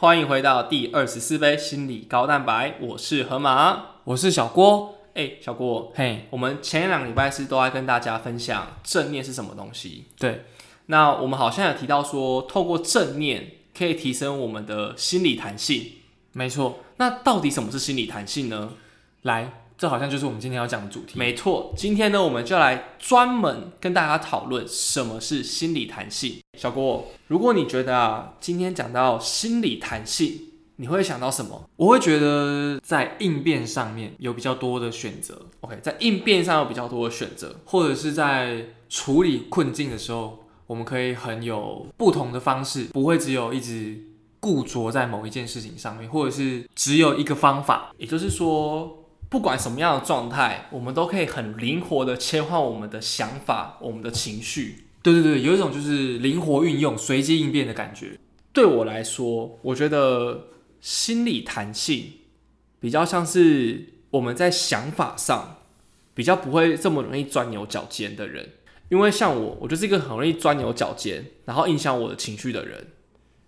嗨，欢迎回到第二十四杯心理高蛋白，我是河马。我是小郭。哎、小郭，嘿，我们前两个礼拜是都在跟大家分享正念是什么东西。对，那我们好像有提到说，透过正念可以提升我们的心理弹性。没错。那到底什么是心理弹性呢？来，这好像就是我们今天要讲的主题。没错，今天呢，我们就来专门跟大家讨论什么是心理弹性。小郭，如果你觉得啊，今天讲到心理弹性，你会想到什么我会觉得在应变上面有比较多的选择，？OK，在应变上有比较多的选择。或者是在处理困境的时候，我们可以很有不同的方式，不会只有一直固着在某一件事情上面，或者是只有一个方法。也就是说，不管什么样的状态，我们都可以很灵活的切换我们的想法、我们的情绪。对对对，有一种就是灵活运用、随机应变的感觉。对我来说，我觉得心理弹性比较像是我们在想法上比较不会这么容易钻牛角尖的人。因为像我，我就是一个很容易钻牛角尖，然后影响我的情绪的人。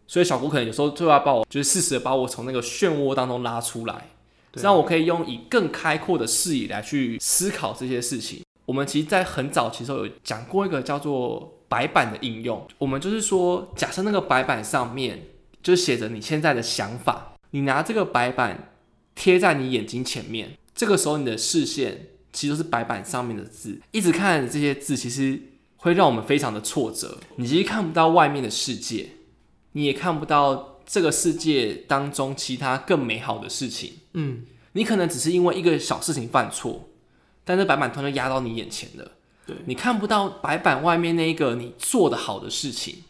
所以小姑可能有时候就要把我，就是适时的把我从那个漩涡当中拉出来，让我可以用以更开阔的视野来去思考这些事情。我们其实，在很早期的时候有讲过一个叫做白板的应用。我们就是说，假设那个白板上面就写着你现在的想法，你拿这个白板贴在你眼睛前面，这个时候你的视线其实都是白板上面的字，一直看这些字，其实会让我们非常的挫折。你其实看不到外面的世界，你也看不到这个世界当中其他更美好的事情。嗯，你可能只是因为一个小事情犯错，但是白板突然就压到你眼前了。对你看不到白板外面那一个你做的好的事情，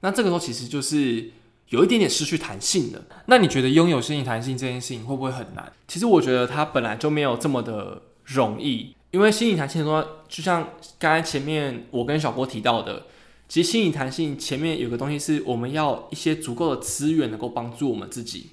那这个时候其实就是有一点点失去弹性的。那你觉得拥有心理弹性这件事情会不会很难？其实我觉得它本来就没有这么的容易，因为心理弹性的话，就像刚才前面我跟小郭提到的，其实心理弹性前面有个东西是我们要一些足够的资源能够帮助我们自己，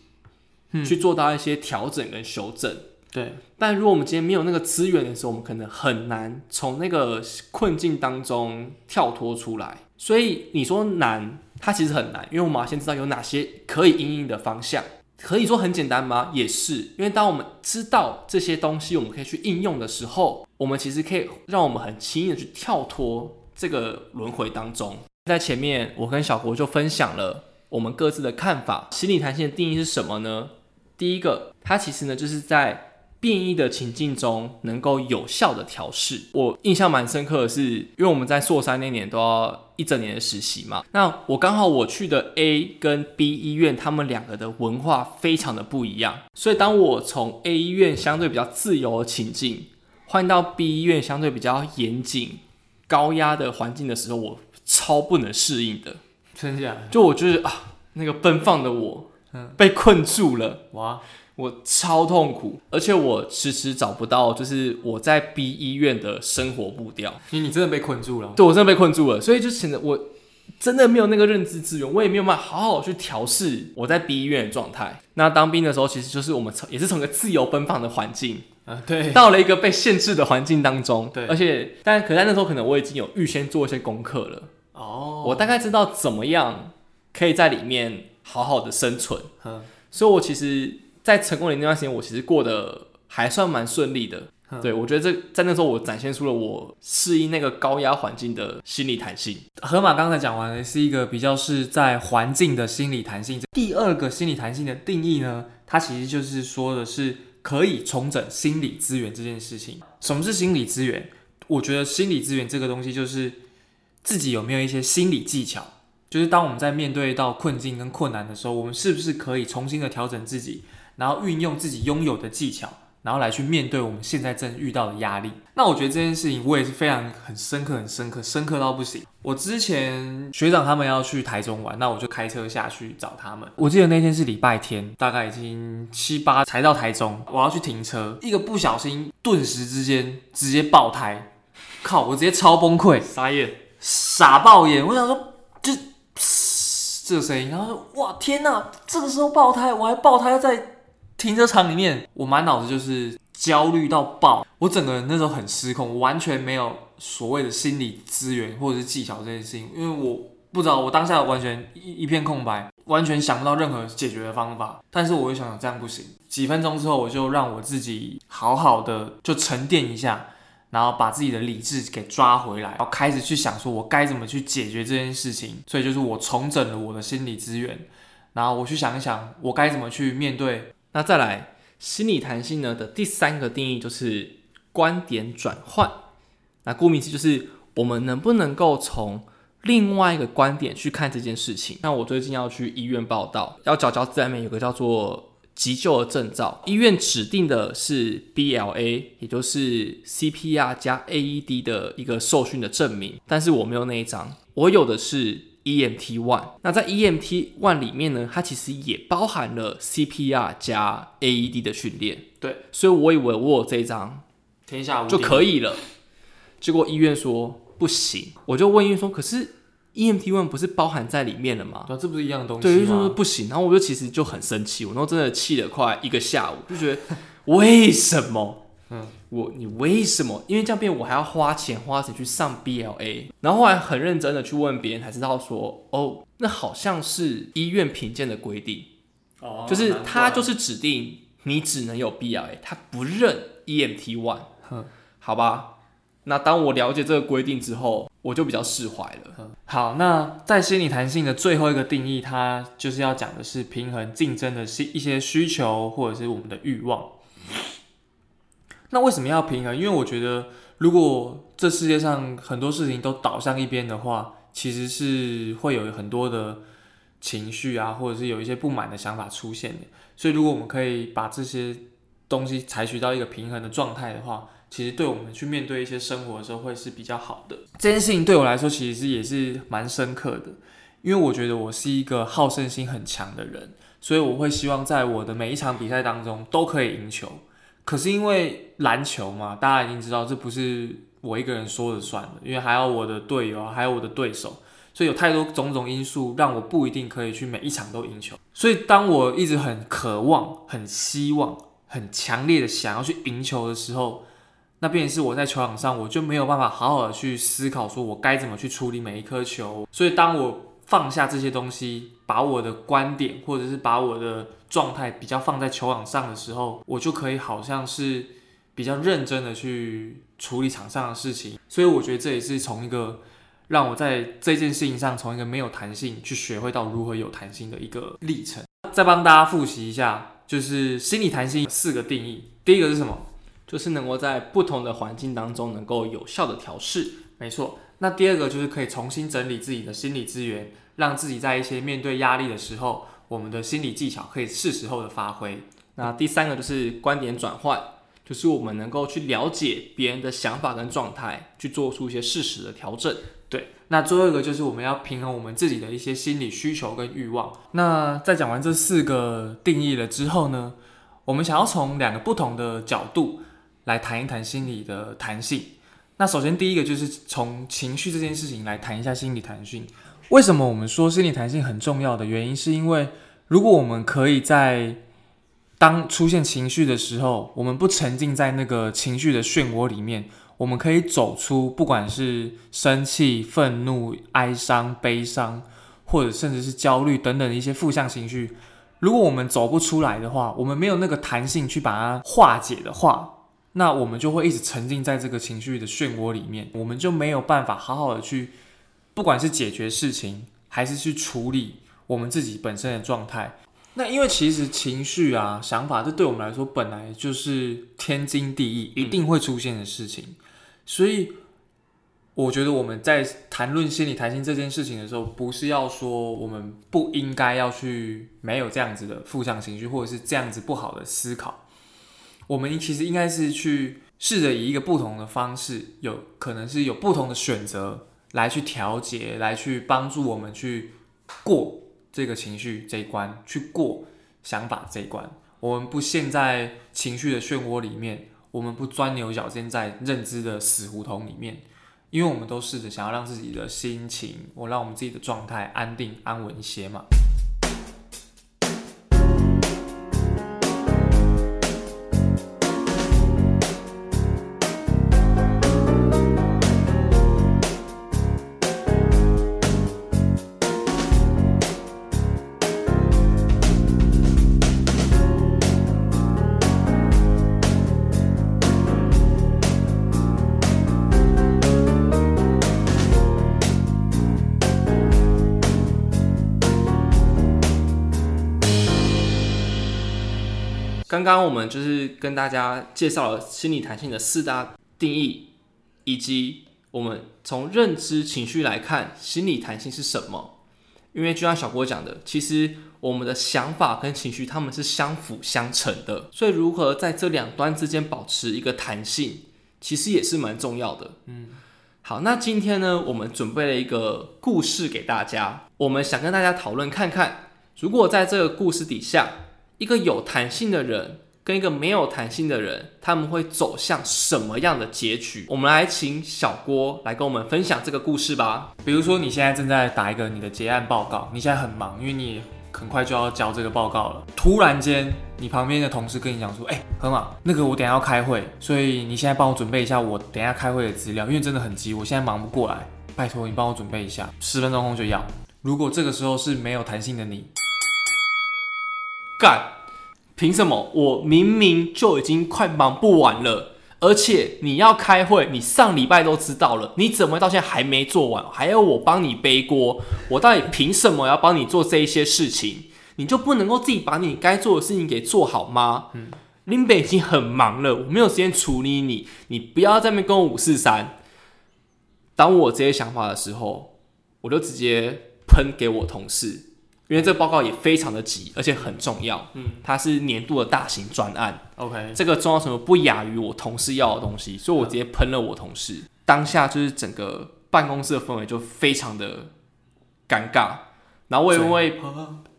嗯去做到一些调整跟修正。对，但如果我们今天没有那个资源的时候，我们可能很难从那个困境当中跳脱出来。所以你说难，它其实很难，因为我们要先知道有哪些可以应用的方向。可以说很简单吗？也是，因为当我们知道这些东西我们可以去应用的时候，我们其实可以让我们很轻易的去跳脱这个轮回当中。在前面，我跟小国就分享了我们各自的看法。心理弹性的定义是什么呢？第一个，它其实呢就是在变异的情境中能够有效的调试。我印象蛮深刻的是，因为我们在硕山那年都要一整年的实习嘛，那我刚好我去的 A 跟 B 医院，他们两个的文化非常的不一样，所以当我从 A 医院相对比较自由的情境换到 B 医院相对比较严谨、高压的环境的时候，我超不能适应的。真假的？就我就是啊，那个奔放的我嗯，被困住了。哇，我超痛苦，而且我迟迟找不到，就是我在 B 医院的生活步调。因为你真的被困住了。对我真的被困住了，所以就显得我真的没有那个认知资源，我也没有办法好好去调试我在 B 医院的状态。那当兵的时候，其实就是我们从也是从一个自由奔放的环境，啊，对，到了一个被限制的环境当中。对而且但可在那时候可能我已经有预先做一些功课了，哦，我大概知道怎么样可以在里面好好的生存。嗯所以我其实，在成功的那段时间，我其实过得还算蛮顺利的。嗯对我觉得这在那时候，我展现出了我适应那个高压环境的心理弹性。河马刚才讲完的是一个比较是在环境的心理弹性。第二个心理弹性的定义呢，它其实就是说的是可以重整心理资源这件事情。什么是心理资源？我觉得心理资源这个东西就是自己有没有一些心理技巧，就是当我们在面对到困境跟困难的时候，我们是不是可以重新的调整自己，然后运用自己拥有的技巧。然后来去面对我们现在正遇到的压力。那我觉得这件事情我也是非常很深刻、很深刻、深刻到不行。我之前学长他们要去台中玩，那我就开车下去找他们。我记得那天是礼拜天，大概已经七八才到台中，我要去停车，一个不小心，顿时之间直接爆胎，靠！我直接超崩溃，傻眼，傻爆眼。我想说，就这个声音，然后说哇天哪，这个时候爆胎，我还爆胎在停车场里面，我满脑子就是焦虑到爆，我整个人那时候很失控，完全没有所谓的心理资源或者是技巧这件事情，因为我不知道，我当下完全一一片空白，完全想不到任何解决的方法。但是我又想想这样不行，几分钟之后我就让我自己好好的就沉淀一下，然后把自己的理智给抓回来，然后开始去想说我该怎么去解决这件事情。所以就是我重整了我的心理资源，然后我去想一想我该怎么去面对。那再来，心理弹性呢的第三个定义就是观点转换。那顾名思义就是我们能不能够从另外一个观点去看这件事情。那我最近要去医院报道，要缴交自然美有个叫做急救的证照，医院指定的是 BLA，也就是 CPR 加 AED 的一个受训的证明，但是我没有那一张，我有的是。EMT One，那在 EMT One 里面呢，它其实也包含了 CPR 加 AED 的训练。对，所以我以为我有这一张天下无就可以了。结果医院说不行，我就问医院说：“可是 EMT One 不是包含在里面了吗？”对，这不是一样的东西对，就说不行。然后我就其实就很生气，我然后真的气了快一个下午，就觉得 为什么？嗯，我你为什么？因为这样变，我还要花钱花钱去上 BLA，然后后来很认真的去问别人，才知道说，哦，那好像是医院评鉴的规定，哦，就是他就是指定你只能有 BLA，他不认 EMT One，好吧？那当我了解这个规定之后，我就比较释怀了。好，那在心理弹性的最后一个定义，它就是要讲的是平衡竞争的一些需求或者是我们的欲望。那为什么要平衡？因为我觉得，如果这世界上很多事情都倒向一边的话，其实是会有很多的情绪啊，或者是有一些不满的想法出现的。所以，如果我们可以把这些东西采取到一个平衡的状态的话，其实对我们去面对一些生活的时候会是比较好的。这件事情对我来说，其实也是蛮深刻的，因为我觉得我是一个好胜心很强的人，所以我会希望在我的每一场比赛当中都可以赢球。可是因为篮球嘛，大家已经知道这不是我一个人说了算的，因为还有我的队友，还有我的对手，所以有太多种种因素让我不一定可以去每一场都赢球。所以当我一直很渴望、很希望、很强烈的想要去赢球的时候，那便是我在球场上我就没有办法好好的去思考，说我该怎么去处理每一颗球。所以当我放下这些东西，把我的观点或者是把我的状态比较放在球场上的时候，我就可以好像是比较认真的去处理场上的事情。所以我觉得这也是从一个让我在这件事情上从一个没有弹性去学会到如何有弹性的一个历程。再帮大家复习一下，就是心理弹性四个定义。第一个是什么？就是能够在不同的环境当中能够有效的调试。没错。那第二个就是可以重新整理自己的心理资源。让自己在一些面对压力的时候，我们的心理技巧可以是时候的发挥。那第三个就是观点转换，就是我们能够去了解别人的想法跟状态，去做出一些适时的调整。对，那最后一个就是我们要平衡我们自己的一些心理需求跟欲望。那在讲完这四个定义了之后呢，我们想要从两个不同的角度来谈一谈心理的弹性。那首先第一个就是从情绪这件事情来谈一下心理弹性。为什么我们说心理弹性很重要的原因，是因为如果我们可以在当出现情绪的时候，我们不沉浸在那个情绪的漩涡里面，我们可以走出，不管是生气、愤怒、哀伤、悲伤，或者甚至是焦虑等等的一些负向情绪。如果我们走不出来的话，我们没有那个弹性去把它化解的话，那我们就会一直沉浸在这个情绪的漩涡里面，我们就没有办法好好的去。不管是解决事情，还是去处理我们自己本身的状态，那因为其实情绪啊、想法，这对我们来说本来就是天经地义、一定会出现的事情。所以，我觉得我们在谈论心理弹性这件事情的时候，不是要说我们不应该要去没有这样子的负向情绪，或者是这样子不好的思考。我们其实应该是去试着以一个不同的方式，有可能是有不同的选择。来去调节，来去帮助我们去过这个情绪这一关，去过想法这一关。我们不陷在情绪的漩涡里面，我们不钻牛角尖在认知的死胡同里面，因为我们都试着想要让自己的心情，我让我们自己的状态安定安稳一些嘛。刚刚我们就是跟大家介绍了心理弹性的四大定义，以及我们从认知、情绪来看心理弹性是什么。因为就像小郭讲的，其实我们的想法跟情绪他们是相辅相成的，所以如何在这两端之间保持一个弹性，其实也是蛮重要的。嗯，好，那今天呢，我们准备了一个故事给大家，我们想跟大家讨论看看，如果在这个故事底下，一个有弹性的人。跟一个没有弹性的人，他们会走向什么样的结局？我们来请小郭来跟我们分享这个故事吧。比如说，你现在正在打一个你的结案报告，你现在很忙，因为你很快就要交这个报告了。突然间，你旁边的同事跟你讲说：“哎，河马，那个我等下要开会，所以你现在帮我准备一下我等下开会的资料，因为真的很急，我现在忙不过来，拜托你帮我准备一下，十分钟后就要。”如果这个时候是没有弹性的你，干。凭什么？我明明就已经快忙不完了，而且你要开会，你上礼拜都知道了，你怎么到现在还没做完？还要我帮你背锅？我到底凭什么要帮你做这一些事情？你就不能够自己把你该做的事情给做好吗？嗯，林北已经很忙了，我没有时间处理你，你不要在那边跟我五四三。当我这些想法的时候，我就直接喷给我同事。因为这个报告也非常的急，而且很重要。嗯，它是年度的大型专案。OK，这个重要程度不亚于我同事要的东西，所以我直接喷了我同事。当下就是整个办公室的氛围就非常的尴尬。然后我因为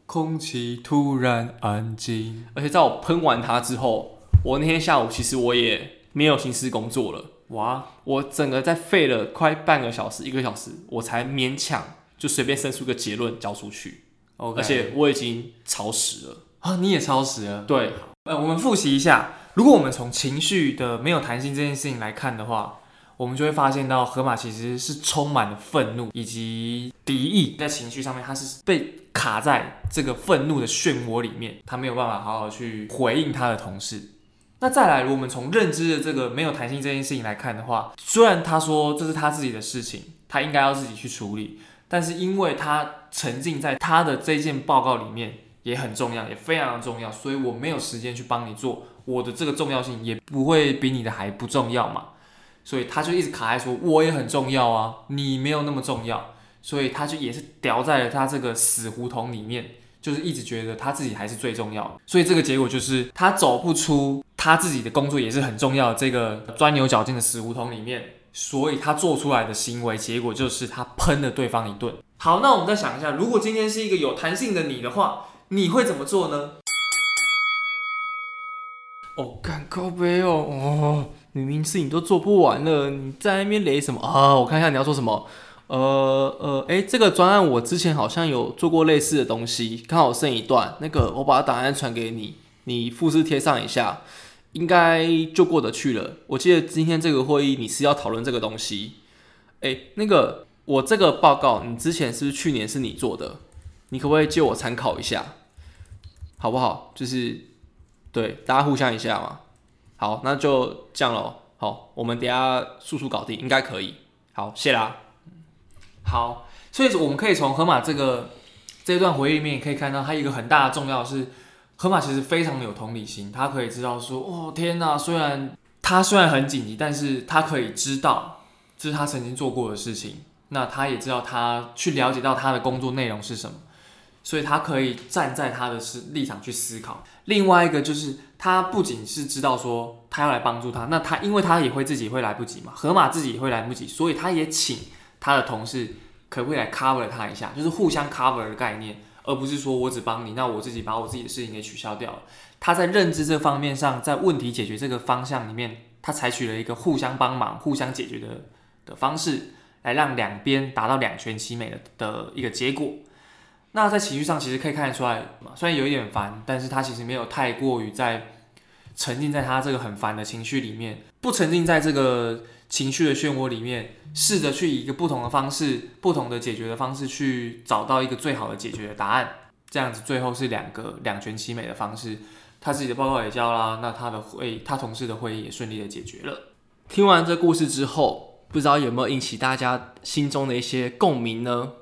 空气突然安静，而且在我喷完它之后，我那天下午其实我也没有心思工作了。哇，我整个在废了快半个小时、一个小时，我才勉强就随便生出个结论交出去。而且我已经超时了啊！你也超时了。对，呃，我们复习一下，如果我们从情绪的没有弹性这件事情来看的话，我们就会发现到河马其实是充满了愤怒以及敌意，在情绪上面，他是被卡在这个愤怒的漩涡里面，他没有办法好好去回应他的同事。那再来，如果我们从认知的这个没有弹性这件事情来看的话，虽然他说这是他自己的事情，他应该要自己去处理。但是因为他沉浸在他的这件报告里面也很重要，也非常的重要，所以我没有时间去帮你做。我的这个重要性也不会比你的还不重要嘛，所以他就一直卡在说我也很重要啊，你没有那么重要，所以他就也是掉在了他这个死胡同里面，就是一直觉得他自己还是最重要的。所以这个结果就是他走不出他自己的工作也是很重要的这个钻牛角尖的死胡同里面。所以他做出来的行为结果就是他喷了对方一顿。好，那我们再想一下，如果今天是一个有弹性的你的话，你会怎么做呢？哦，干高杯哦，哦，明明事情都做不完了，你在那边雷什么啊？我看一下你要做什么。呃呃，哎，这个专案我之前好像有做过类似的东西，刚好剩一段，那个我把档案传给你，你复制贴上一下。应该就过得去了。我记得今天这个会议你是要讨论这个东西，哎，那个我这个报告你之前是不是去年是你做的？你可不可以借我参考一下，好不好？就是对大家互相一下嘛。好，那就这样喽。好，我们等下速速搞定，应该可以。好，谢啦。好，所以我们可以从河马这个这段回忆里面可以看到，它一个很大的重要是。河马其实非常有同理心，他可以知道说，哦天哪，虽然他虽然很紧急，但是他可以知道这是他曾经做过的事情，那他也知道他去了解到他的工作内容是什么，所以他可以站在他的是立场去思考。另外一个就是他不仅是知道说他要来帮助他，那他因为他也会自己会来不及嘛，河马自己也会来不及，所以他也请他的同事可不可以来 cover 他一下，就是互相 cover 的概念。而不是说我只帮你，那我自己把我自己的事情给取消掉了。他在认知这方面上，在问题解决这个方向里面，他采取了一个互相帮忙、互相解决的的方式，来让两边达到两全其美的的一个结果。那在情绪上，其实可以看得出来，虽然有一点烦，但是他其实没有太过于在沉浸在他这个很烦的情绪里面，不沉浸在这个。情绪的漩涡里面，试着去以一个不同的方式、不同的解决的方式去找到一个最好的解决的答案，这样子最后是两个两全其美的方式。他自己的报告也交啦，那他的会，他同事的会议也顺利的解决了。听完这故事之后，不知道有没有引起大家心中的一些共鸣呢？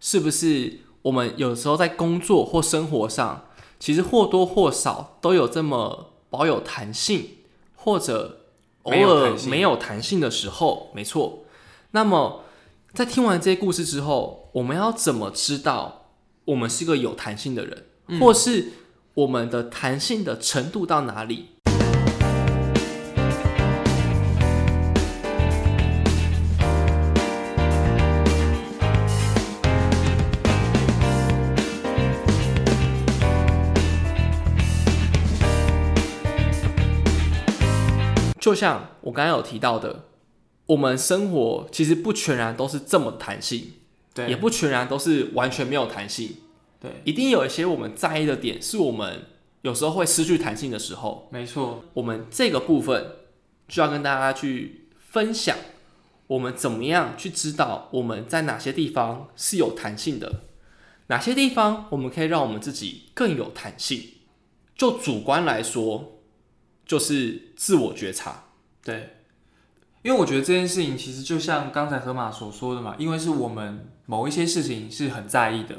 是不是我们有时候在工作或生活上，其实或多或少都有这么保有弹性，或者偶没有尔弹性没有弹性的时候，没错。那么在听完这些故事之后，我们要怎么知道我们是个有弹性的人，嗯或是我们的弹性的程度到哪里？就像我刚刚有提到的，我们生活其实不全然都是这么弹性，对，也不全然都是完全没有弹性，对，一定有一些我们在意的点，是我们有时候会失去弹性的时候，没错，我们这个部分就要跟大家去分享，我们怎么样去知道我们在哪些地方是有弹性的，哪些地方我们可以让我们自己更有弹性。就主观来说，就是自我觉察。对，因为我觉得这件事情其实就像刚才河马所说的嘛，因为是我们某一些事情是很在意的，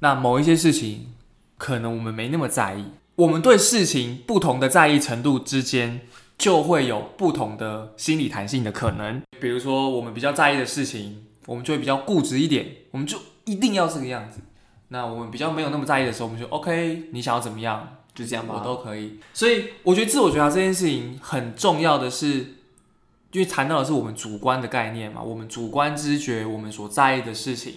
那某一些事情可能我们没那么在意，我们对事情不同的在意程度之间就会有不同的心理弹性的可能。比如说我们比较在意的事情，我们就会比较固执一点，我们就一定要这个样子。那我们比较没有那么在意的时候，我们就 OK，你想要怎么样？就这样吧。我都可以。所以我觉得自我觉察这件事情很重要的是，因为谈到的是我们主观的概念嘛，我们主观知觉我们所在意的事情。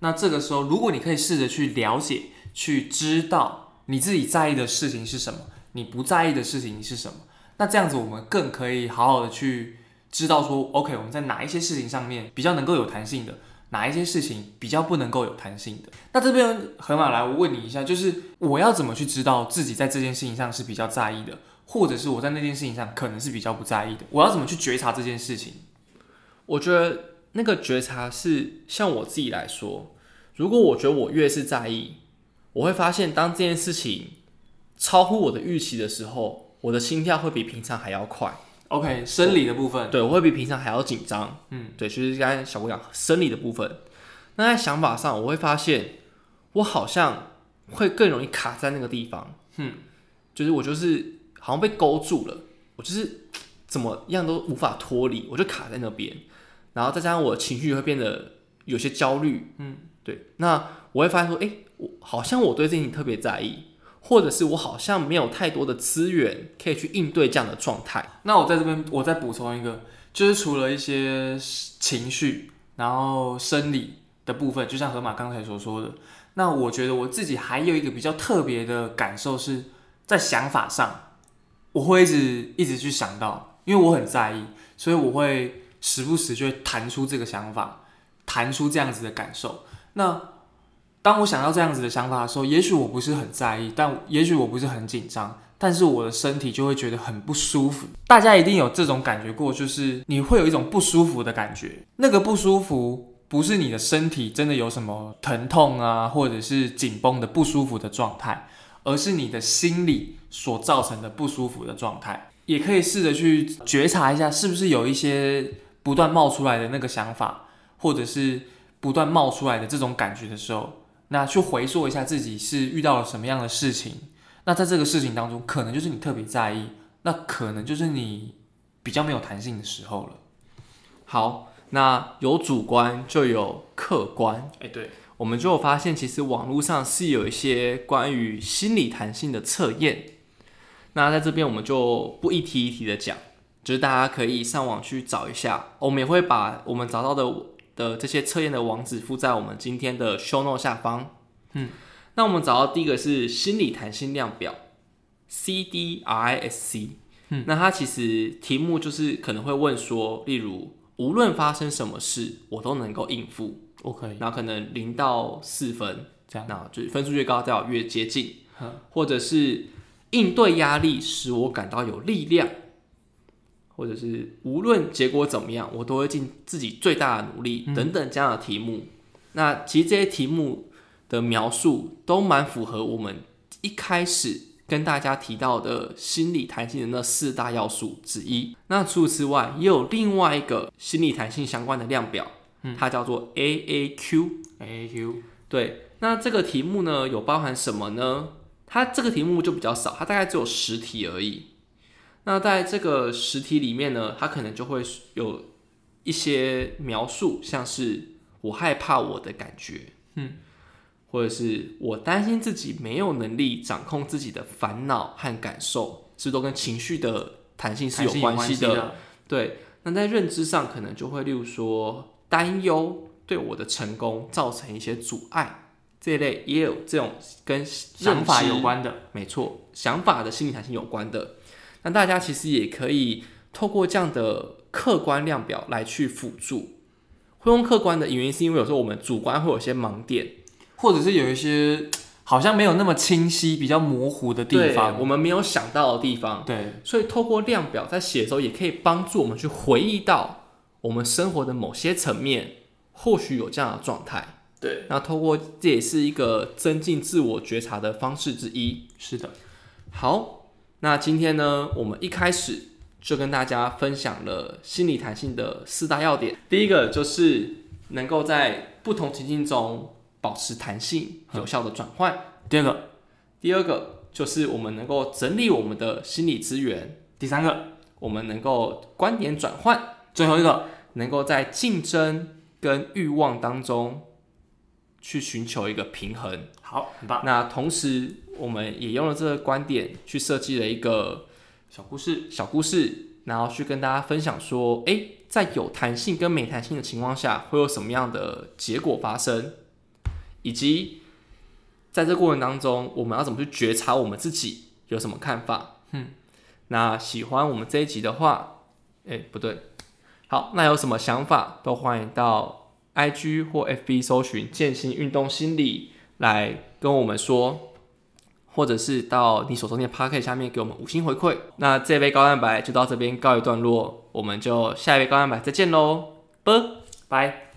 那这个时候，如果你可以试着去了解、去知道你自己在意的事情是什么，你不在意的事情是什么，那这样子我们更可以好好的去知道说，OK，我们在哪一些事情上面比较能够有弹性的。哪一些事情比较不能够有弹性的？那这边河马来，我问你一下，就是我要怎么去知道自己在这件事情上是比较在意的，或者是我在那件事情上可能是比较不在意的？我要怎么去觉察这件事情？我觉得那个觉察是像我自己来说，如果我觉得我越是在意，我会发现当这件事情超乎我的预期的时候，我的心跳会比平常还要快。OK，生理的部分，对，我会比平常还要紧张。嗯，对，就是刚才小姑讲生理的部分。那在想法上，我会发现我好像会更容易卡在那个地方。嗯，就是我就是好像被勾住了，我就是怎么样都无法脱离，我就卡在那边。然后再加上我的情绪会变得有些焦虑。嗯，对。那我会发现说，哎、我好像我对这件事情特别在意，或者是我好像没有太多的资源可以去应对这样的状态。那我在这边我再补充一个，就是除了一些情绪，然后生理的部分，就像河马刚才所说的，那我觉得我自己还有一个比较特别的感受是在想法上，我会一直一直去想到，因为我很在意，所以我会时不时就会弹出这个想法，弹出这样子的感受。那当我想到这样子的想法的时候，也许我不是很在意，但也许我不是很紧张，但是我的身体就会觉得很不舒服。大家一定有这种感觉过，就是你会有一种不舒服的感觉。那个不舒服不是你的身体真的有什么疼痛啊，或者是紧绷的不舒服的状态，而是你的心理所造成的不舒服的状态。也可以试着去觉察一下，是不是有一些不断冒出来的那个想法，或者是不断冒出来的这种感觉的时候，那去回溯一下自己是遇到了什么样的事情。那在这个事情当中，可能就是你特别在意，那可能就是你比较没有弹性的时候了。好，那有主观就有客观，哎，对，我们就有发现，其实网络上是有一些关于心理弹性的测验。那在这边我们就不一题一题的讲，就是大家可以上网去找一下，我们也会把我们找到的的这些测验的网址附在我们今天的 show note 下方。嗯，那我们找到第一个是心理弹性量表，CDRISC。嗯，那它其实题目就是可能会问说，例如无论发生什么事，我都能够应付。我可以。然后可能零到四分这样那就是分数越高，代表越接近嗯，或者是应对压力使我感到有力量，或者是无论结果怎么样，我都会尽自己最大的努力，等等这样的题目。那其实这些题目的描述都蛮符合我们一开始跟大家提到的心理弹性的那四大要素之一。那除此之外，也有另外一个心理弹性相关的量表，它叫做 AAQ。A Q 对，那这个题目呢，有包含什么呢？它这个题目就比较少，它大概只有十题而已。那在这个实体里面呢，它可能就会有一些描述，像是我害怕我的感觉，嗯，或者是我担心自己没有能力掌控自己的烦恼和感受，是不是都跟情绪的弹性是有关系的。的。对，那在认知上可能就会，例如说担忧对我的成功造成一些阻碍，这一类也有这种跟想法有关的，没错，想法的心理弹性有关的。那大家其实也可以透过这样的客观量表来去辅助。会用客观的原因是因为有时候我们主观会有些盲点，或者是有一些好像没有那么清晰、比较模糊的地方。我们没有想到的地方。对，所以透过量表在写的时候，也可以帮助我们去回忆到我们生活的某些层面，或许有这样的状态。对，那透过这也是一个增进自我觉察的方式之一。是的，好，那今天呢，我们一开始就跟大家分享了心理弹性的四大要点。第一个就是能够在不同情境中保持弹性，有效的转换。第二个，第二个就是我们能够整理我们的心理资源，第三个，我们能够观点转换，最后一个，能够在竞争跟欲望当中去寻求一个平衡。好，很棒。那同时，我们也用了这个观点去设计了一个小故事，小故事，然后去跟大家分享说，诶，在有弹性跟没弹性的情况下，会有什么样的结果发生，以及在这过程当中，我们要怎么去觉察我们自己有什么看法？嗯，那喜欢我们这一集的话，诶，不对，好，那有什么想法都欢迎到 IG 或 FB 搜寻“健心运动心理”来跟我们说。或者是到你手中的 Pocket 下面给我们五星回馈。那这杯高蛋白就到这边告一段落，我们就下一杯高蛋白再见喽，啵。拜。